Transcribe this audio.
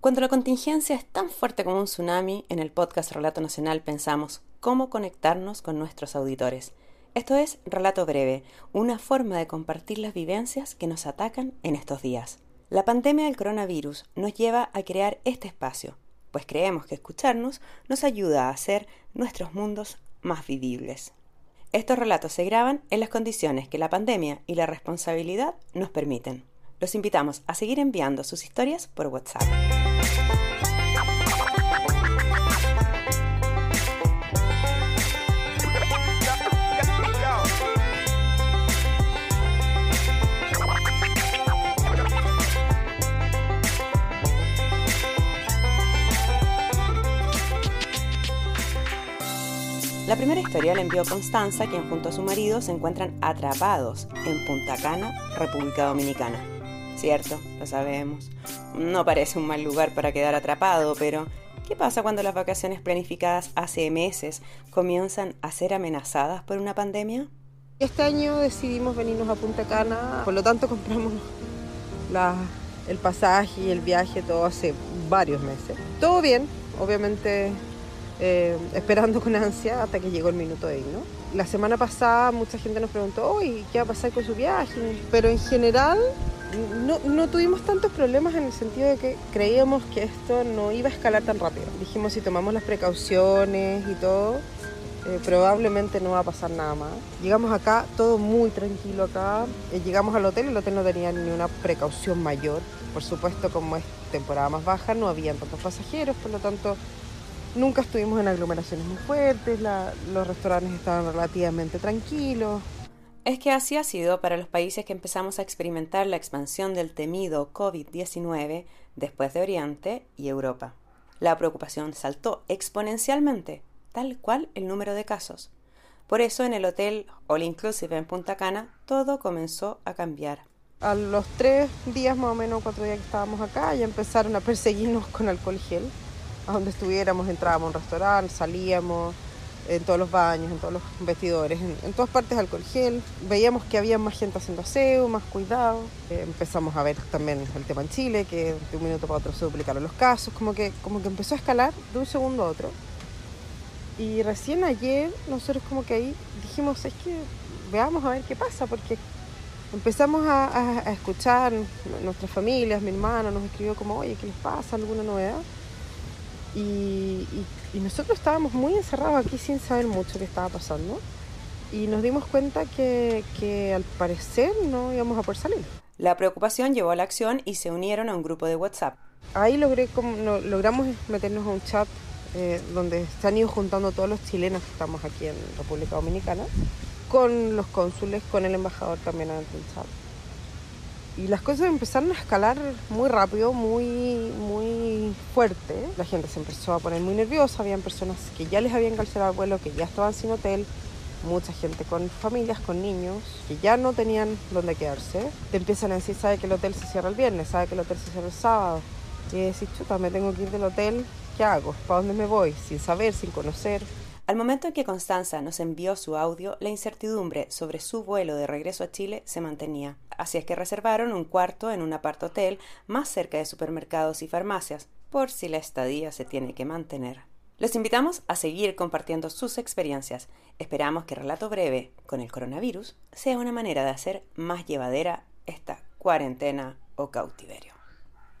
Cuando la contingencia es tan fuerte como un tsunami, en el podcast Relato Nacional pensamos cómo conectarnos con nuestros auditores. Esto es Relato Breve, una forma de compartir las vivencias que nos atacan en estos días. La pandemia del coronavirus nos lleva a crear este espacio, pues creemos que escucharnos nos ayuda a hacer nuestros mundos más vivibles. Estos relatos se graban en las condiciones que la pandemia y la responsabilidad nos permiten. Los invitamos a seguir enviando sus historias por WhatsApp. La primera historia la envió Constanza, quien junto a su marido se encuentran atrapados en Punta Cana, República Dominicana. Cierto, lo sabemos. No parece un mal lugar para quedar atrapado, pero ¿qué pasa cuando las vacaciones planificadas hace meses comienzan a ser amenazadas por una pandemia? Este año decidimos venirnos a Punta Cana, por lo tanto compramos el pasaje y el viaje todo hace varios meses. Todo bien, obviamente eh, esperando con ansia hasta que llegó el minuto de ir, ¿no? La semana pasada mucha gente nos preguntó, oye, ¿qué va a pasar con su viaje? Pero en general no, no, tuvimos tantos problemas en el sentido de que creíamos que esto no iba a escalar tan rápido. Dijimos, si tomamos las precauciones y todo, eh, probablemente no va a pasar nada más. Llegamos acá, todo muy tranquilo acá. Eh, llegamos al hotel, el hotel no tenía ni una precaución mayor. Por supuesto, como es temporada más baja, no habían tantos pasajeros, por lo tanto, nunca estuvimos en aglomeraciones muy fuertes, los restaurantes estaban relativamente tranquilos. Es que así ha sido para los países que empezamos a experimentar la expansión del temido COVID-19 después de Oriente y Europa. La preocupación saltó exponencialmente, tal cual el número de casos. Por eso en el hotel All Inclusive en Punta Cana todo comenzó a cambiar. A los tres días más o menos, cuatro días que estábamos acá, ya empezaron a perseguirnos con alcohol gel. A donde estuviéramos, entrábamos a un restaurante, salíamos, en todos los baños, en todos los vestidores, en, todas partes alcohol gel. Veíamos que había más gente haciendo aseo, más cuidado. Eh, empezamos a ver también el tema en Chile, que de un minuto para otro se duplicaron los casos, como que, como que empezó a escalar de un segundo a otro. Y recién ayer nosotros como que ahí dijimos, es que veamos a ver qué pasa, porque empezamos a, a escuchar nuestras familias, mi hermano nos escribió como, oye, ¿qué les pasa? ¿Alguna novedad? Y, nosotros estábamos muy encerrados aquí sin saber mucho qué estaba pasando. Y nos dimos cuenta que, al parecer no íbamos a poder salir. La preocupación llevó a la acción y se unieron a un grupo de WhatsApp. Ahí logré, como, logramos meternos a un chat eh, donde se han ido juntando todos los chilenos que estamos aquí en República Dominicana, con los cónsules, con el embajador también en el chat y las cosas empezaron a escalar muy rápido, muy, muy fuerte. La gente se empezó a poner muy nerviosa, habían personas que ya les habían cancelado el vuelo, que ya estaban sin hotel, mucha gente con familias, con niños, que ya no tenían dónde quedarse. Te empiezan a decir, sabe que el hotel se cierra el viernes, sabe que el hotel se cierra el sábado. Y decís, chuta, me tengo que ir del hotel, ¿qué hago? ¿Para dónde me voy? Sin saber, sin conocer. Al momento en que Constanza nos envió su audio, la incertidumbre sobre su vuelo de regreso a Chile se mantenía. Así es que reservaron un cuarto en un apart-hotel más cerca de supermercados y farmacias, por si la estadía se tiene que mantener. Los invitamos a seguir compartiendo sus experiencias. Esperamos que Relato Breve con el coronavirus sea una manera de hacer más llevadera esta cuarentena o cautiverio.